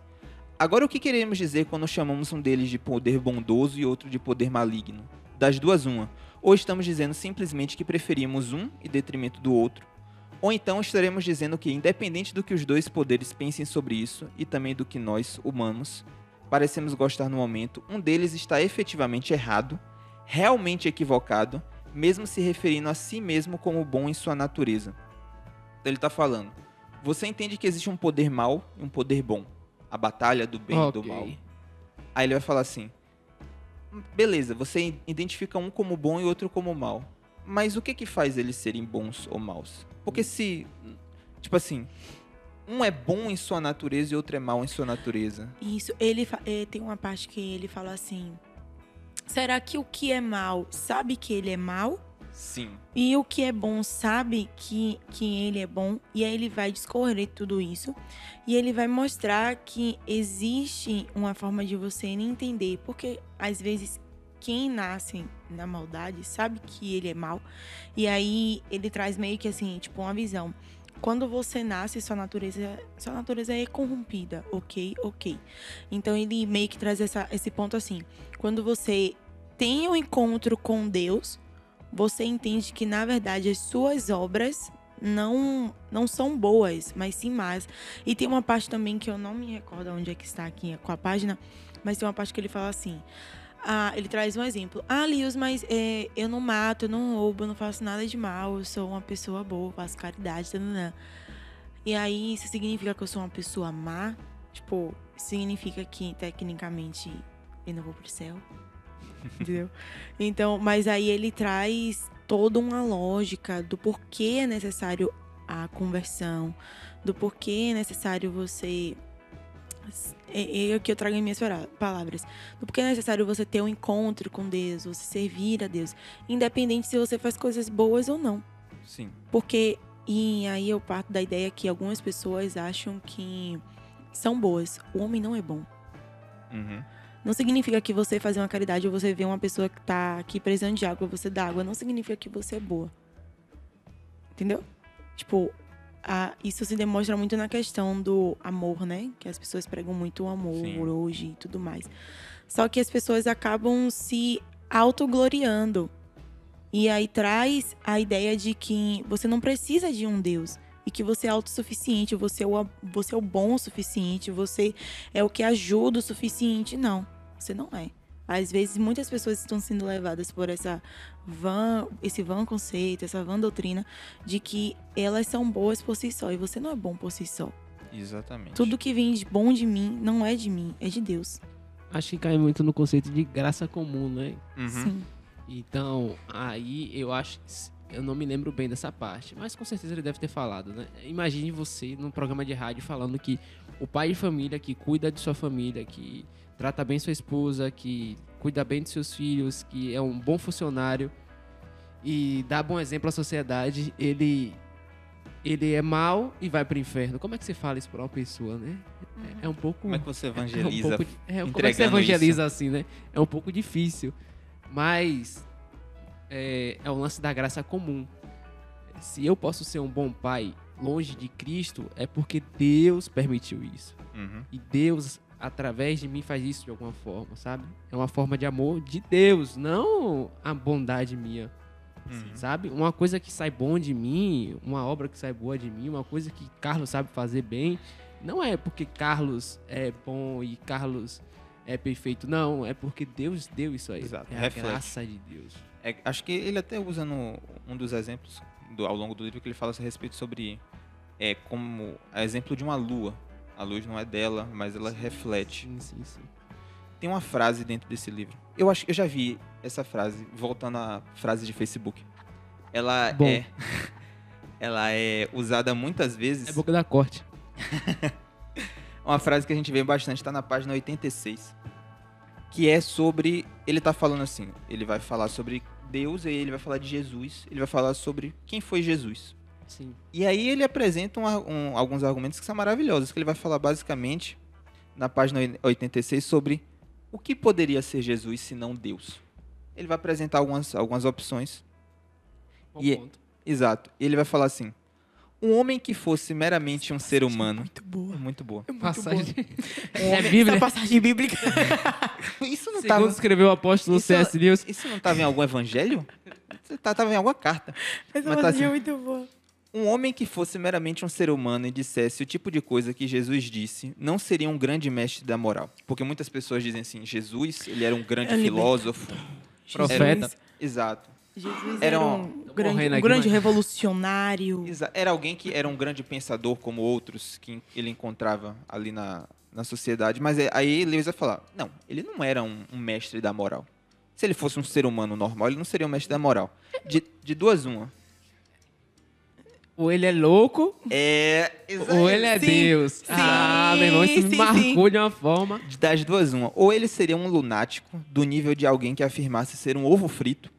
Agora o que queremos dizer quando chamamos um deles de poder bondoso e outro de poder maligno? Das duas, uma. Ou estamos dizendo simplesmente que preferimos um em detrimento do outro, ou então estaremos dizendo que, independente do que os dois poderes pensem sobre isso, e também do que nós, humanos, parecemos gostar no momento, um deles está efetivamente errado, realmente equivocado, mesmo se referindo a si mesmo como bom em sua natureza. Então ele está falando: você entende que existe um poder mal e um poder bom. A batalha do bem okay. e do mal. Aí ele vai falar assim: beleza, você identifica um como bom e outro como mal. Mas o que que faz eles serem bons ou maus? Porque se, tipo assim, um é bom em sua natureza e outro é mal em sua natureza. Isso, ele, ele tem uma parte que ele fala assim: será que o que é mal sabe que ele é mal? Sim. E o que é bom sabe que, que ele é bom. E aí ele vai discorrer tudo isso. E ele vai mostrar que existe uma forma de você entender. Porque às vezes quem nasce na maldade sabe que ele é mal. E aí ele traz meio que assim, tipo, uma visão. Quando você nasce, sua natureza, sua natureza é corrompida, ok? Ok. Então ele meio que traz essa, esse ponto assim. Quando você tem um encontro com Deus, você entende que na verdade as suas obras não não são boas, mas sim más. E tem uma parte também que eu não me recordo onde é que está aqui com a página, mas tem uma parte que ele fala assim: ah, ele traz um exemplo. Ah, Lios, mas é, eu não mato, eu não roubo, eu não faço nada de mal, eu sou uma pessoa boa, faço caridade, tanana. E aí, isso significa que eu sou uma pessoa má? Tipo, significa que tecnicamente eu não vou pro céu? <laughs> Entendeu? Então, mas aí ele traz toda uma lógica do porquê é necessário a conversão, do porquê é necessário você. É, é que eu trago em minhas palavras. Do porquê é necessário você ter um encontro com Deus, você servir a Deus, independente se você faz coisas boas ou não. Sim. Porque, e aí eu parto da ideia que algumas pessoas acham que são boas. O homem não é bom. Uhum. Não significa que você fazer uma caridade ou você ver uma pessoa que tá aqui precisando de água, você dá água. Não significa que você é boa. Entendeu? Tipo, a, isso se demonstra muito na questão do amor, né? Que as pessoas pregam muito o amor Sim. hoje e tudo mais. Só que as pessoas acabam se autogloriando. E aí traz a ideia de que você não precisa de um Deus e que você é autossuficiente, você é o, você é o bom o suficiente, você é o que ajuda o suficiente. Não, você não é. Às vezes, muitas pessoas estão sendo levadas por essa van, esse vã conceito, essa vã doutrina de que elas são boas por si só e você não é bom por si só. Exatamente. Tudo que vem de bom de mim não é de mim, é de Deus. Acho que cai muito no conceito de graça comum, né? Uhum. Sim. Então, aí eu acho que eu não me lembro bem dessa parte, mas com certeza ele deve ter falado, né? Imagine você num programa de rádio falando que o pai de família que cuida de sua família, que trata bem sua esposa, que cuida bem de seus filhos, que é um bom funcionário e dá bom exemplo à sociedade, ele ele é mau e vai pro inferno. Como é que você fala isso pra uma pessoa, né? É, é um pouco. Como é que você <laughs> é um evangeliza? pouco, é, como é que você evangeliza assim, né? É um pouco difícil. Mas é, é o lance da graça comum. Se eu posso ser um bom pai longe de Cristo, é porque Deus permitiu isso. Uhum. E Deus, através de mim, faz isso de alguma forma, sabe? É uma forma de amor de Deus, não a bondade minha, Uhum. sabe? Uma coisa que sai bom de mim, uma obra que sai boa de mim, uma coisa que Carlos sabe fazer bem, não é porque Carlos é bom e Carlos é perfeito, não. É porque Deus deu isso aí. Exato, É a reflete. graça de Deus. É, acho que ele até usa no, um dos exemplos do- ao longo do livro que ele fala a respeito sobre é como exemplo de uma lua. A luz não é dela, mas ela reflete. Sim, sim, sim. Tem uma frase dentro desse livro. Eu acho que eu já vi essa frase, voltando à frase de Facebook. Ela Bom. é <laughs> ela é usada muitas vezes. É boca da corte. <laughs> Uma frase que a gente vê bastante está na página 86, que é sobre ele tá falando assim, ele vai falar sobre Deus e ele vai falar de Jesus, ele vai falar sobre quem foi Jesus. Sim. E aí ele apresenta um um- alguns argumentos que são maravilhosos, que ele vai falar basicamente na página 86 sobre o que poderia ser Jesus se não Deus. Ele vai apresentar algumas, algumas opções. Bom E- ponto. Exato. E ele vai falar assim: um homem que fosse meramente um ser humano. Muito boa. Muito boa. É muito Passagem. boa. É Bíblia. Essa passagem bíblica. <laughs> Isso não Segundo tava, escreveu o apóstolo Isso- C.S. Lewis. isso não estava em algum evangelho? Tá- Tava em alguma carta. Essa Mas tá passagem é assim. muito boa. Um homem que fosse meramente um ser humano e dissesse o tipo de coisa que Jesus disse, não seria um grande mestre da moral. Porque muitas pessoas dizem assim, Jesus, ele era um grande É filósofo. Profeta. Era- exato. Jesus Era era um- um grande, um grande revolucionário. Exa- Era alguém que era um grande pensador como outros que ele encontrava ali na, na sociedade. Mas é- aí Lewis vai falar, não, ele não era um, um mestre da moral. Se ele fosse um ser humano normal, ele não seria um mestre da moral. De, de duas, uma. Ou ele é louco, É... ou ele é Sim, Deus. ah, meu irmão, isso sim, me marcou sim. de uma forma. Das duas, uma. Ou ele seria um lunático, do nível de alguém que afirmasse ser um ovo frito,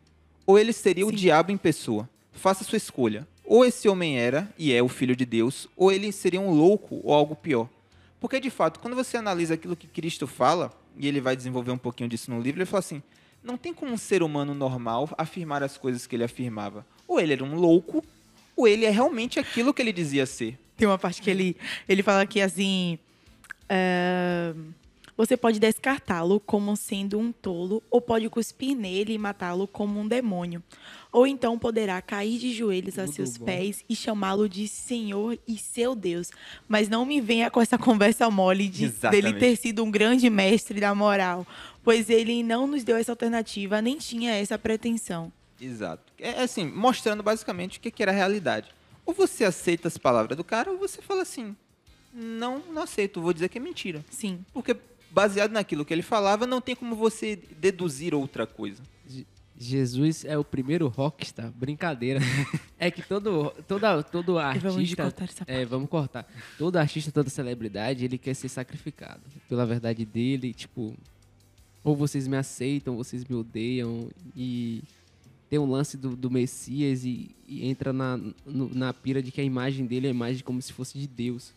ou ele seria o Sim. diabo em pessoa. Faça sua escolha. Ou esse homem era e é o filho de Deus, ou ele seria um louco ou algo pior. Porque, de fato, quando você analisa aquilo que Cristo fala, e ele vai desenvolver um pouquinho disso no livro, ele fala assim: não tem como um ser humano normal afirmar as coisas que ele afirmava. Ou ele era um louco, ou ele é realmente aquilo que ele dizia ser. Tem uma parte que ele, ele fala que assim. é, você pode descartá-lo como sendo um tolo, ou pode cuspir nele e matá-lo como um demônio. Ou então poderá cair de joelhos a seus bom. pés e chamá-lo de Senhor e seu Deus. Mas não me venha com essa conversa mole de Exatamente. dele ter sido um grande mestre da moral, pois ele não nos deu essa alternativa, nem tinha essa pretensão. Exato. É assim, mostrando basicamente o que que era a realidade. Ou você aceita as palavras do cara, ou você fala assim: não, não aceito, vou dizer que é mentira. Sim. Porque baseado naquilo que ele falava, não tem como você deduzir outra coisa. Jesus é o primeiro rockstar. Brincadeira. <laughs> é que todo, toda, todo E vamos artista. cortar essa É, vamos cortar. Todo artista, toda celebridade, ele quer ser sacrificado pela verdade dele. Tipo, ou vocês me aceitam, ou vocês me odeiam. E tem um lance do, do Messias e, e entra na, no- na pira de que a imagem dele é a imagem como se fosse de Deus.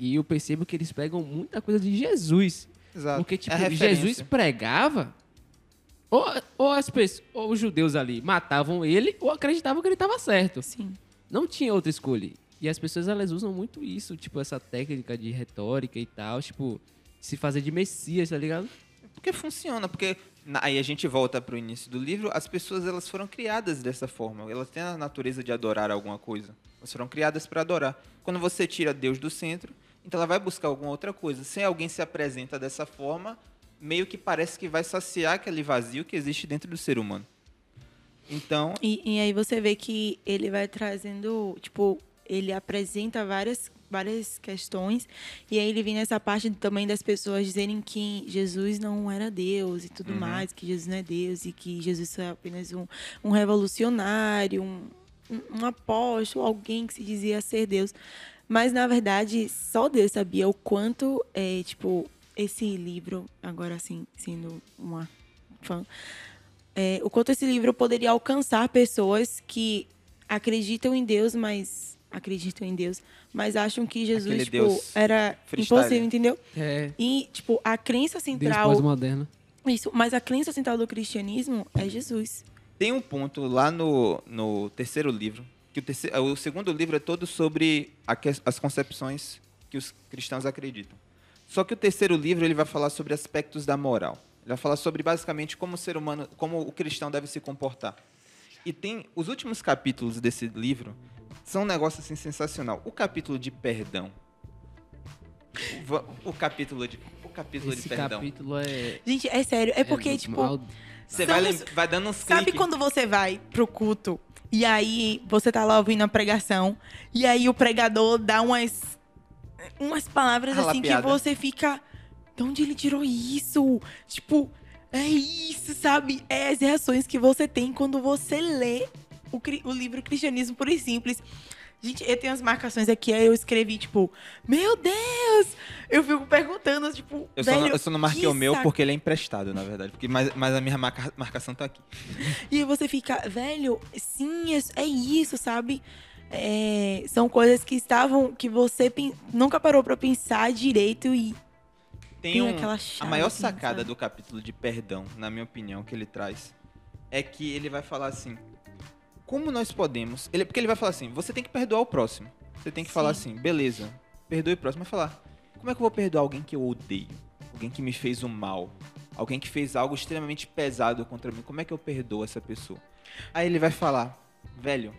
E, e eu percebo que eles pegam muita coisa de Jesus. Exato. Porque, tipo, É. Jesus pregava, ou, ou as pessoas, ou os judeus ali matavam ele, ou acreditavam que ele estava certo. Sim. Não tinha outra escolha. E as pessoas, elas usam muito isso, tipo, essa técnica de retórica e tal, tipo, se fazer de messias, tá ligado? Porque funciona, porque aí a gente volta para o início do livro, as pessoas elas foram criadas dessa forma, elas têm a natureza de adorar alguma coisa. Elas foram criadas para adorar. Quando você tira Deus do centro, então ela vai buscar alguma outra coisa. Se alguém se apresenta dessa forma, meio que parece que vai saciar aquele vazio que existe dentro do ser humano. Então, E, e aí você vê que ele vai trazendo, tipo, ele apresenta várias, várias questões, e aí ele vem nessa parte também das pessoas dizerem que Jesus não era Deus e tudo Uhum. mais, que Jesus não é Deus e que Jesus é apenas um, um revolucionário, um, um, apóstolo, alguém que se dizia ser Deus. Mas, na verdade, só Deus sabia o quanto, é, tipo, esse livro, agora assim, sendo uma fã, é, o quanto esse livro poderia alcançar pessoas que acreditam em Deus, mas acreditam em Deus, mas acham que Jesus, Aquele tipo, Deus era freestyle. impossível, entendeu? É. E, tipo, a crença Deus central. pós-moderno. Isso, mas a crença central do cristianismo é Jesus. Tem um ponto lá no, no terceiro livro, que o, terceiro, o segundo livro é todo sobre a as concepções que os cristãos acreditam. Só que o terceiro livro ele vai falar sobre aspectos da moral. Ele vai falar sobre basicamente como o ser humano, como o cristão deve se comportar. E tem os últimos capítulos desse livro são um negócio assim sensacional. O capítulo de perdão. O, o capítulo de o capítulo Esse de perdão. capítulo é. Gente, é sério. É porque, é tipo, mal- Você vai, vai dando uns Sabe cliques. quando você vai pro culto e aí você tá lá ouvindo a pregação e aí o pregador dá umas umas palavras assim que você fica, de onde ele tirou isso? Tipo, é isso, sabe? É as reações que você tem quando você lê o, o livro Cristianismo Puro e Simples. Gente, eu tenho as marcações aqui, aí eu escrevi, tipo, meu Deus! Eu fico perguntando, tipo, Eu só, velho, não, eu só não marquei que o meu sac- porque ele é emprestado, na verdade. Porque, mas, mas a minha marca- marcação tá aqui. <laughs> E você fica, velho, sim, é, é isso, sabe? É, são coisas que estavam, que você pen- nunca parou pra pensar direito e Tem, tem um, aquela a maior assim, sacada sabe? do capítulo de perdão, na minha opinião, que ele traz, é que ele vai falar assim: como nós podemos. Ele, porque ele vai falar assim: você tem que perdoar o próximo. Você tem que falar Sim. assim, beleza, perdoe o próximo. Vai falar: como é que eu vou perdoar alguém que eu odeio? Alguém que me fez o mal? Alguém que fez algo extremamente pesado contra mim? Como é que eu perdoo essa pessoa? Aí ele vai falar: velho,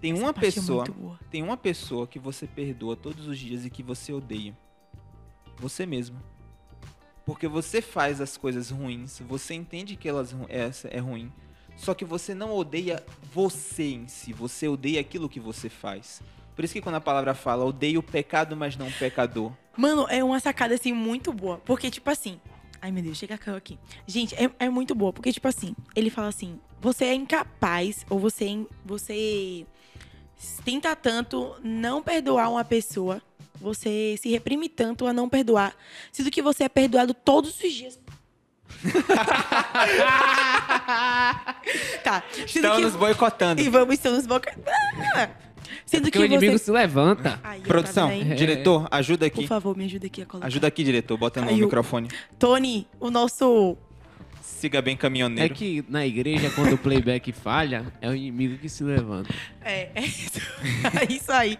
tem Essa uma é pessoa. boa. Tem uma pessoa que você perdoa todos os dias e que você odeia. Você mesmo. Porque você faz as coisas ruins, você entende que elas essa é ruim, só que você não odeia você em si, você odeia aquilo que você faz. Por isso que quando a palavra fala, odeia o pecado, mas não o pecador. Mano, é uma sacada assim muito boa. Porque, tipo assim. Ai, meu Deus, chega caiu aqui. Gente, é, é muito boa. Porque, tipo assim, ele fala assim: você é incapaz, ou você, é você tenta tanto não perdoar uma pessoa. Você se reprime tanto a não perdoar. Sendo que você é perdoado todos os dias. <laughs> tá. Estão que- nos boicotando. E vamos estar nos boca. Ah! Sendo Porque que o inimigo você. se levanta. Aí, Produção, bem? diretor, ajuda aqui. Por favor, me ajuda aqui a colocar. Ajuda aqui, diretor, bota no Caiu. microfone. Tony, o nosso. Siga bem É caminhoneiro. que na igreja, quando o playback falha, é o inimigo que se levanta. É, é isso. <laughs> É isso aí.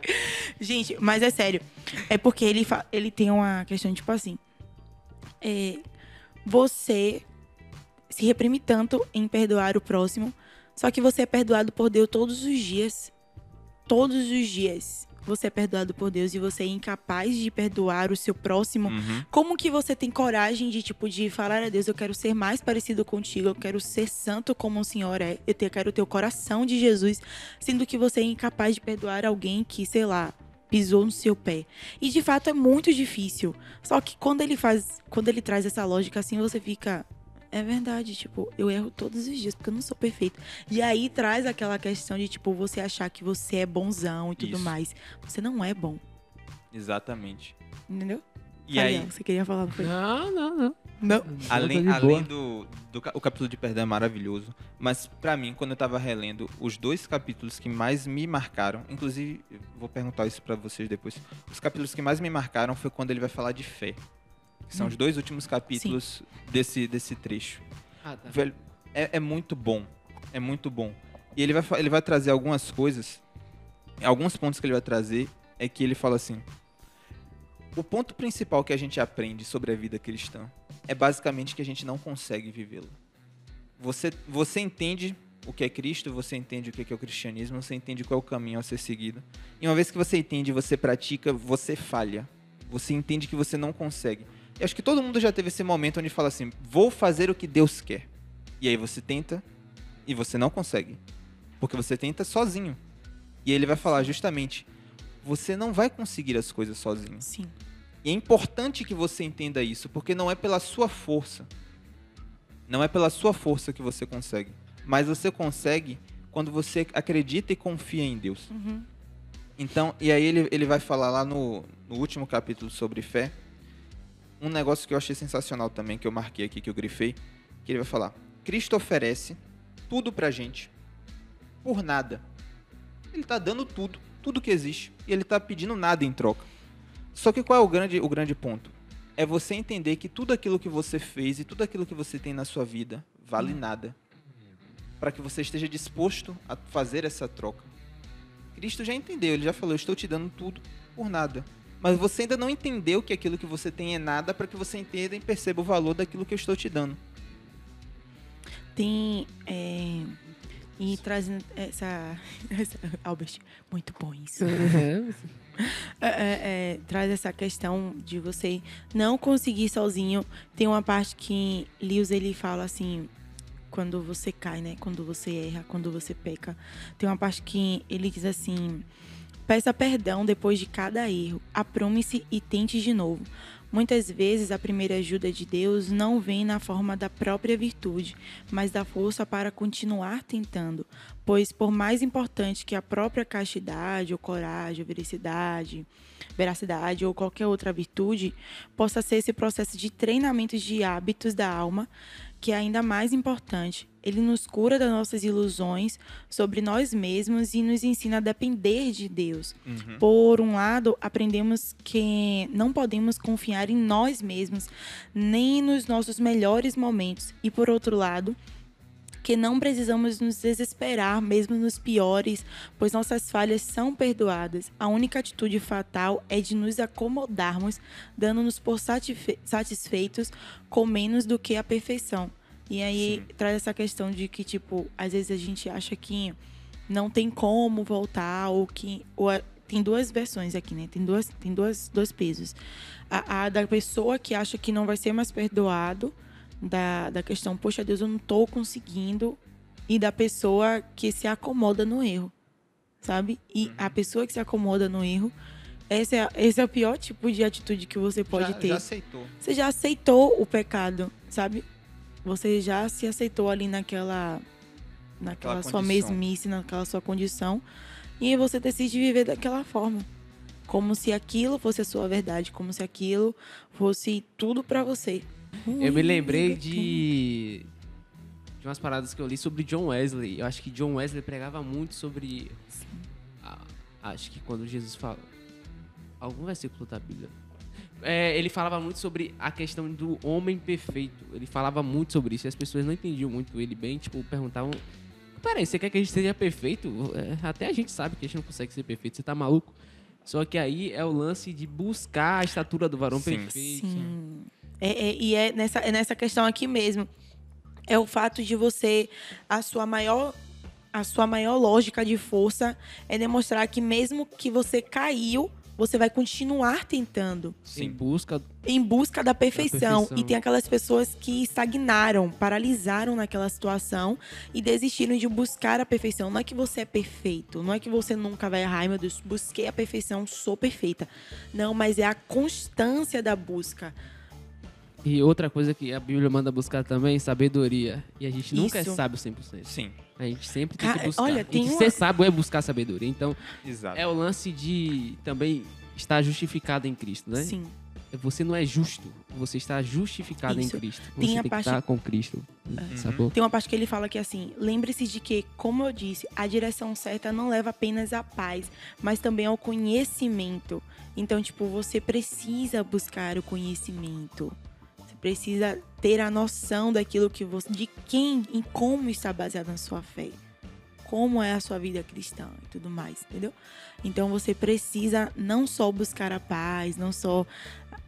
Gente, mas é sério. É porque ele, fa- ele tem uma questão, tipo assim. é, você se reprime tanto em perdoar o próximo, só que você é perdoado por Deus todos os dias. Todos os dias. Você é perdoado por Deus e você é incapaz de perdoar o seu próximo. Uhum. Como que você tem coragem de, tipo, de falar a Deus, eu quero ser mais parecido contigo, eu quero ser santo como o Senhor é, eu te- quero ter o coração de Jesus, sendo que você é incapaz de perdoar alguém que, sei lá, pisou no seu pé. E de fato é muito difícil. Só que quando ele faz, quando ele traz essa lógica assim, você fica, é verdade, tipo, eu erro todos os dias porque eu não sou perfeito. E aí traz aquela questão de tipo você achar que você é bonzão e tudo Isso. mais. Você não é bom, Exatamente. entendeu? E aí, você queria falar? não? Não, não, não. Não. Além, além do, do o capítulo de perdão é maravilhoso, mas pra mim, quando eu tava relendo, os dois capítulos que mais me marcaram, inclusive, vou perguntar isso pra vocês depois. Os capítulos que mais me marcaram foi quando ele vai falar de fé. Que são Hum. os dois últimos capítulos desse, desse trecho. Ah, tá. Velho, é, é muito bom. É muito bom. E ele vai, ele vai trazer algumas coisas. Alguns pontos que ele vai trazer é que ele fala assim: o ponto principal que a gente aprende sobre a vida cristã é basicamente que a gente não consegue vivê-lo. Você, você entende o que é Cristo, você entende o que é o cristianismo, você entende qual é o caminho a ser seguido. E uma vez que você entende, você pratica, você falha. Você entende que você não consegue. E acho que todo mundo já teve esse momento onde fala assim: vou fazer o que Deus quer. E aí você tenta e você não consegue. Porque você tenta sozinho. E ele vai falar justamente: você não vai conseguir as coisas sozinho. Sim. E é importante que você entenda isso, porque não é pela sua força. Não é pela sua força que você consegue. Mas você consegue quando você acredita e confia em Deus. Uhum. Então, e aí ele, ele vai falar lá no, no último capítulo sobre fé, um negócio que eu achei sensacional também, que eu marquei aqui, que eu grifei, que ele vai falar, Cristo oferece tudo pra gente, por nada. Ele tá dando tudo. Tudo que existe e ele tá pedindo nada em troca. Só que qual é o grande, o grande ponto? É você entender que tudo aquilo que você fez e tudo aquilo que você tem na sua vida vale nada. Para que você esteja disposto a fazer essa troca. Cristo já entendeu, ele já falou: Eu estou te dando tudo por nada. Mas você ainda não entendeu que aquilo que você tem é nada para que você entenda e perceba o valor daquilo que eu estou te dando. Tem. é, e trazendo essa, <laughs> essa. Albert, muito bom isso. <laughs> É, é, é, traz essa questão de você não conseguir sozinho. Tem uma parte que Lewis ele fala assim, quando você cai, né? Quando você erra, quando você peca. Tem uma parte que ele diz assim: peça perdão depois de cada erro, aprome-se e tente de novo. Muitas vezes a primeira ajuda de Deus não vem na forma da própria virtude, mas da força para continuar tentando. Pois, por mais importante que a própria castidade, ou coragem, ou veracidade, veracidade ou qualquer outra virtude, possa ser esse processo de treinamento de hábitos da alma, que é ainda mais importante. Ele nos cura das nossas ilusões sobre nós mesmos e nos ensina a depender de Deus. Uhum. Por um lado, aprendemos que não podemos confiar em nós mesmos, nem nos nossos melhores momentos. E por outro lado, que não precisamos nos desesperar, mesmo nos piores, pois nossas falhas são perdoadas. A única atitude fatal é de nos acomodarmos, dando-nos por satisfe- satisfeitos com menos do que a perfeição. E aí Sim. traz essa questão de que, tipo, às vezes a gente acha que não tem como voltar, ou que. Ou a- tem duas versões aqui, né? Tem, duas, tem duas, dois pesos. A, a da pessoa que acha que não vai ser mais perdoado, da, da questão, poxa Deus, eu não tô conseguindo, e da pessoa que se acomoda no erro, sabe? E Uhum. a pessoa que se acomoda no erro, esse é, esse é o pior tipo de atitude que você pode já, ter já aceitou. você já aceitou o pecado, sabe? Você já se aceitou ali naquela naquela Aquela sua condição. mesmice, naquela sua condição, e você decide viver daquela forma, como se aquilo fosse a sua verdade, como se aquilo fosse tudo pra você. Eu me lembrei de. de umas paradas que eu li sobre John Wesley. Eu acho que John Wesley pregava muito sobre. a- acho que quando Jesus fala. Algum versículo da Bíblia. É, ele falava muito sobre a questão do homem perfeito. Ele falava muito sobre isso e as pessoas não entendiam muito ele bem. Tipo, perguntavam. Peraí, você quer que a gente seja perfeito? É, até a gente sabe que a gente não consegue ser perfeito. Você tá maluco? Só que aí é o lance de buscar a estatura do varão Sim. perfeito. Sim. É, é- e é nessa, é nessa questão aqui mesmo. É o fato de você. A sua maior. A sua maior lógica de força é demonstrar que mesmo que você caiu, você vai continuar tentando. Em busca em busca da perfeição. perfeição. E tem aquelas pessoas que estagnaram, paralisaram naquela situação e desistiram de buscar a perfeição. Não é que você é perfeito, não é que você nunca vai errar, ai meu Deus, busquei a perfeição, sou perfeita. Não, mas é a constância da busca. E outra coisa que a Bíblia manda buscar também, sabedoria. E a gente nunca Isso. é sábio 100%. Sim, A gente sempre tem Cara, que buscar. olha, tem e uma- ser sábio é buscar sabedoria. Então, exato. é o lance de também estar justificado em Cristo, né? Sim. Você não é justo, você está justificado Isso. em Cristo. Tem Você a tem parte- que estar com Cristo. Uhum. Sacou? Tem uma parte que ele fala que assim, lembre-se de que, como eu disse, a direção certa não leva apenas à paz, mas também ao conhecimento. Então, tipo, você precisa buscar o conhecimento. Precisa ter a noção daquilo que você, de quem e como está baseada na sua fé. Como é a sua vida cristã e tudo mais, entendeu? Então você precisa não só buscar a paz, não só.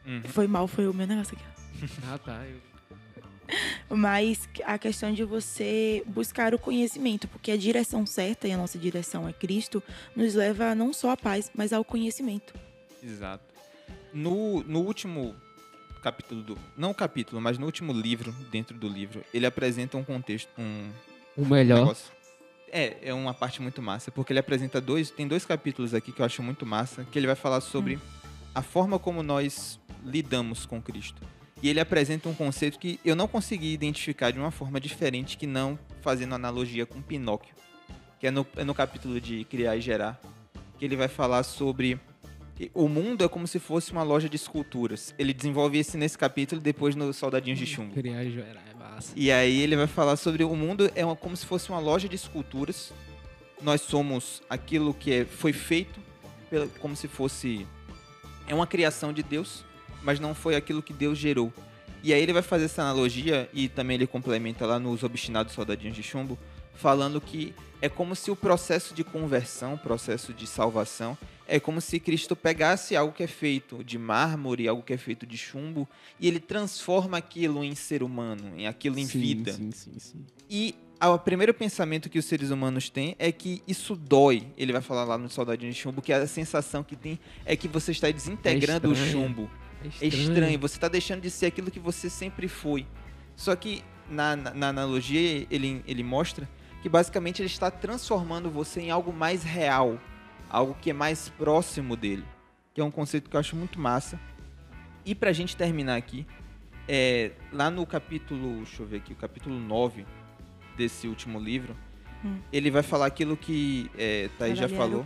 Uhum. Foi mal, foi o meu negócio aqui. <laughs> Ah, tá. Eu- Mas a questão de você buscar o conhecimento, porque a direção certa, e a nossa direção é Cristo, nos leva não só à paz, mas ao conhecimento. Exato. No, no último capítulo do. Não o capítulo, mas no último livro, dentro do livro, ele apresenta um contexto. Um O melhor. negócio. É, é uma parte muito massa, porque ele apresenta dois. Tem dois capítulos aqui que eu acho muito massa, que ele vai falar sobre a forma como nós lidamos com Cristo. E ele apresenta um conceito que eu não consegui identificar de uma forma diferente que não fazendo analogia com Pinóquio. Que é no, é no capítulo de Criar e Gerar. Que ele vai falar sobre. O mundo é como se fosse uma loja de esculturas. Ele desenvolve isso nesse capítulo e depois no Soldadinhos de Chumbo. E é. E aí ele vai falar sobre o mundo é uma- como se fosse uma loja de esculturas nós somos aquilo que é, foi feito pela- como se fosse é uma criação de Deus, mas não foi aquilo que Deus gerou. E aí ele vai fazer essa analogia e também ele complementa lá nos obstinados soldadinhos de chumbo, falando que é como se o processo de conversão, processo de salvação, é como se Cristo pegasse algo que é feito de mármore, algo que é feito de chumbo, e ele transforma aquilo em ser humano, em aquilo em Sim, vida. Sim, sim, sim. E o primeiro pensamento que os seres humanos têm é que isso dói. Ele vai falar lá no Soldadinho de Chumbo que a sensação que tem é que você está desintegrando o estranho. chumbo. É estranho, você está deixando de ser aquilo que você sempre foi. Só que na, na, na analogia ele, ele mostra que basicamente ele está transformando você em algo mais real, algo que é mais próximo dele, que é um conceito que eu acho muito massa. E pra gente terminar aqui, é, lá no capítulo, deixa eu ver aqui, o capítulo 9 desse último livro, Hum. ele vai falar aquilo que é, Thaís já falou.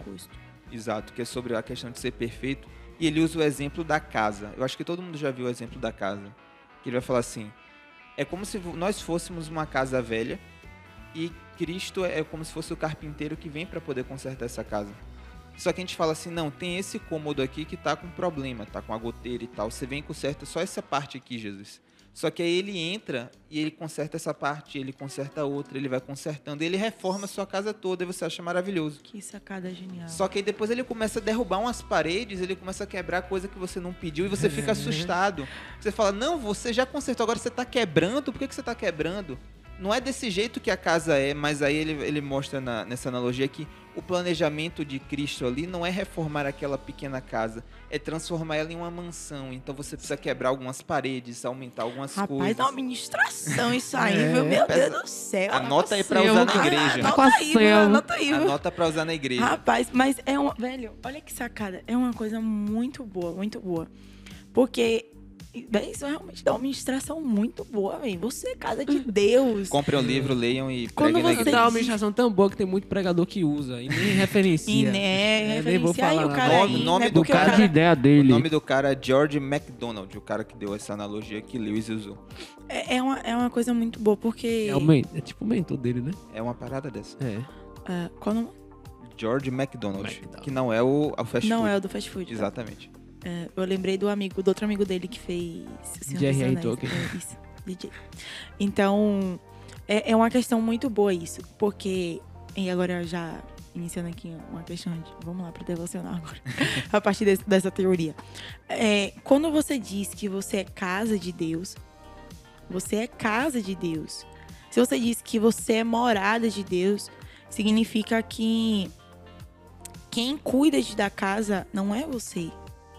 Exato, que é sobre a questão de ser perfeito. E ele usa o exemplo da casa. Eu acho que todo mundo já viu o exemplo da casa. Que ele vai falar assim: é como se nós fôssemos uma casa velha e Cristo é como se fosse o carpinteiro que vem para poder consertar essa casa. Só que a gente fala assim: não, tem esse cômodo aqui que tá com problema, tá com a goteira e tal. Você vem e conserta só essa parte aqui, Jesus. Só que aí ele entra e ele conserta essa parte, ele conserta outra, ele vai consertando, ele reforma a sua casa toda e você acha maravilhoso. Que sacada genial. Só que aí depois ele começa a derrubar umas paredes, ele começa a quebrar coisa que você não pediu e você fica <laughs> assustado. Você fala, não, você já consertou, agora você tá quebrando, por que, que você tá quebrando? Não é desse jeito que a casa é, mas aí ele, ele mostra na- nessa analogia que o planejamento de Cristo ali não é reformar aquela pequena casa, é transformar ela em uma mansão. Então você precisa quebrar algumas paredes, aumentar algumas Rapaz, coisas. dá uma administração isso aí, <laughs> É, viu? Meu pesa- Deus do céu. Anota aí pra usar na igreja. Com Anota aí, viu? Anota aí, viu? Anota pra usar na igreja. Rapaz, mas é uma. Velho, olha que sacada. É uma coisa muito boa, muito boa. Porque véi, isso realmente dá uma administração muito boa, velho. Você é casa de Deus. Comprem o livro, leiam e Quando preguem na você- igreja. Dá uma administração tão boa que tem muito pregador que usa e nem referencia. <laughs> E né, É, nem vou falar o cara Nome- aí, nome né? do o cara de cara ideia O dele. nome do cara é George MacDonald, o cara que deu essa analogia que Lewis usou. é, é uma, é uma coisa muito boa, porque. É, o men- é tipo o mentor dele, né? É uma parada dessa. É. Ah, qual o nome? George MacDonald, McDonald. que não é o, o fast Não food. é o do fast food. tá? É, eu lembrei do amigo, do outro amigo dele que fez O Senhor dos J.R.R. Anéis. Tolkien. É, isso, DJ. Então, é, é uma questão muito boa isso, porque. E agora já iniciando aqui uma questão de. Vamos lá pro devocional agora. <laughs> a partir desse- dessa teoria. É, quando você diz que você é casa de Deus, você é casa de Deus. Se você diz que você é morada de Deus, significa que quem cuida de da casa não é você,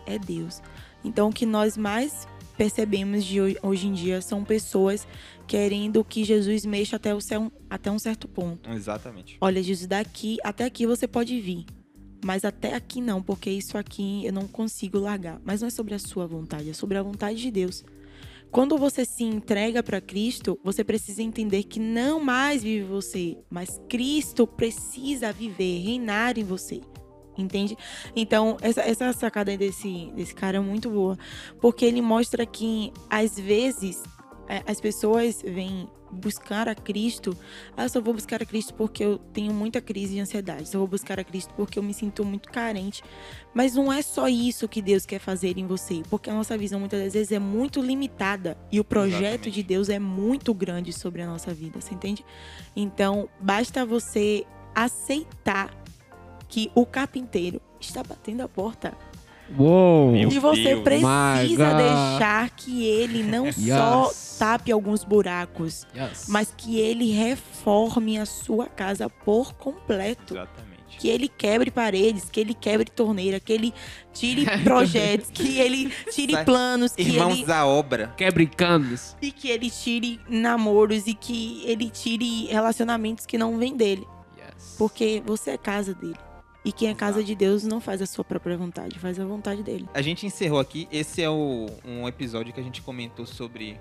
é Deus. Então, o que nós mais percebemos de ho- hoje em dia são pessoas querendo que Jesus mexa até, o céu, até um certo ponto. Exatamente. Olha, Jesus, daqui até aqui você pode vir. Mas até aqui não, porque isso aqui eu não consigo largar. Mas não é sobre a sua vontade, é sobre a vontade de Deus. Quando você se entrega para Cristo, você precisa entender que não mais vive você, mas Cristo precisa viver, reinar em você. Entende? Então, essa, essa sacada desse, desse cara é muito boa. Porque ele mostra que, às vezes, é, as pessoas vêm buscar a Cristo ah, eu só vou buscar a Cristo porque eu tenho muita crise de ansiedade. Só vou buscar a Cristo porque eu me sinto muito carente. Mas não é só isso que Deus quer fazer em você. Porque a nossa visão muitas das vezes é muito limitada. E o projeto Exatamente. de Deus é muito grande sobre a nossa vida. Você entende? Então, basta você aceitar que o carpinteiro está batendo a porta. Uou! E você Deus. Precisa God. deixar que ele não <laughs> só Yes. tape alguns buracos, Yes. mas que ele reforme a sua casa por completo. Exatamente. Que ele quebre paredes, que ele quebre torneira, que ele tire <laughs> projetos, que ele tire Sai- planos, que Irmãos ele, da obra. Quebre canos. e que ele tire namoros e que ele tire relacionamentos que não vêm dele. Yes. Porque você é casa dele. E quem é casa de Deus não faz a sua própria vontade, faz a vontade dele. A gente encerrou aqui. Esse é o, um episódio que a gente comentou sobre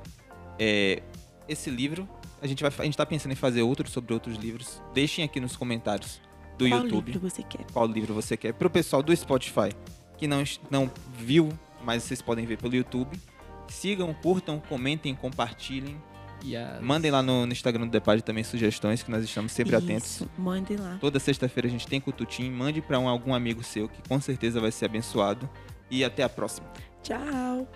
é, esse livro. A gente, vai, a gente tá pensando em fazer outro sobre outros livros. Deixem aqui nos comentários do Qual YouTube livro você quer? qual livro você quer. Pro pessoal do Spotify que não, não viu, mas vocês podem ver pelo YouTube. Sigam, curtam, comentem, compartilhem. Yes. Mandem lá no, no Instagram do Depad também sugestões, que nós estamos sempre atentos. Isso, Mandem lá. Toda sexta-feira a gente tem Cututim. Mande para um, algum amigo seu que com certeza vai ser abençoado. E até a próxima. Tchau.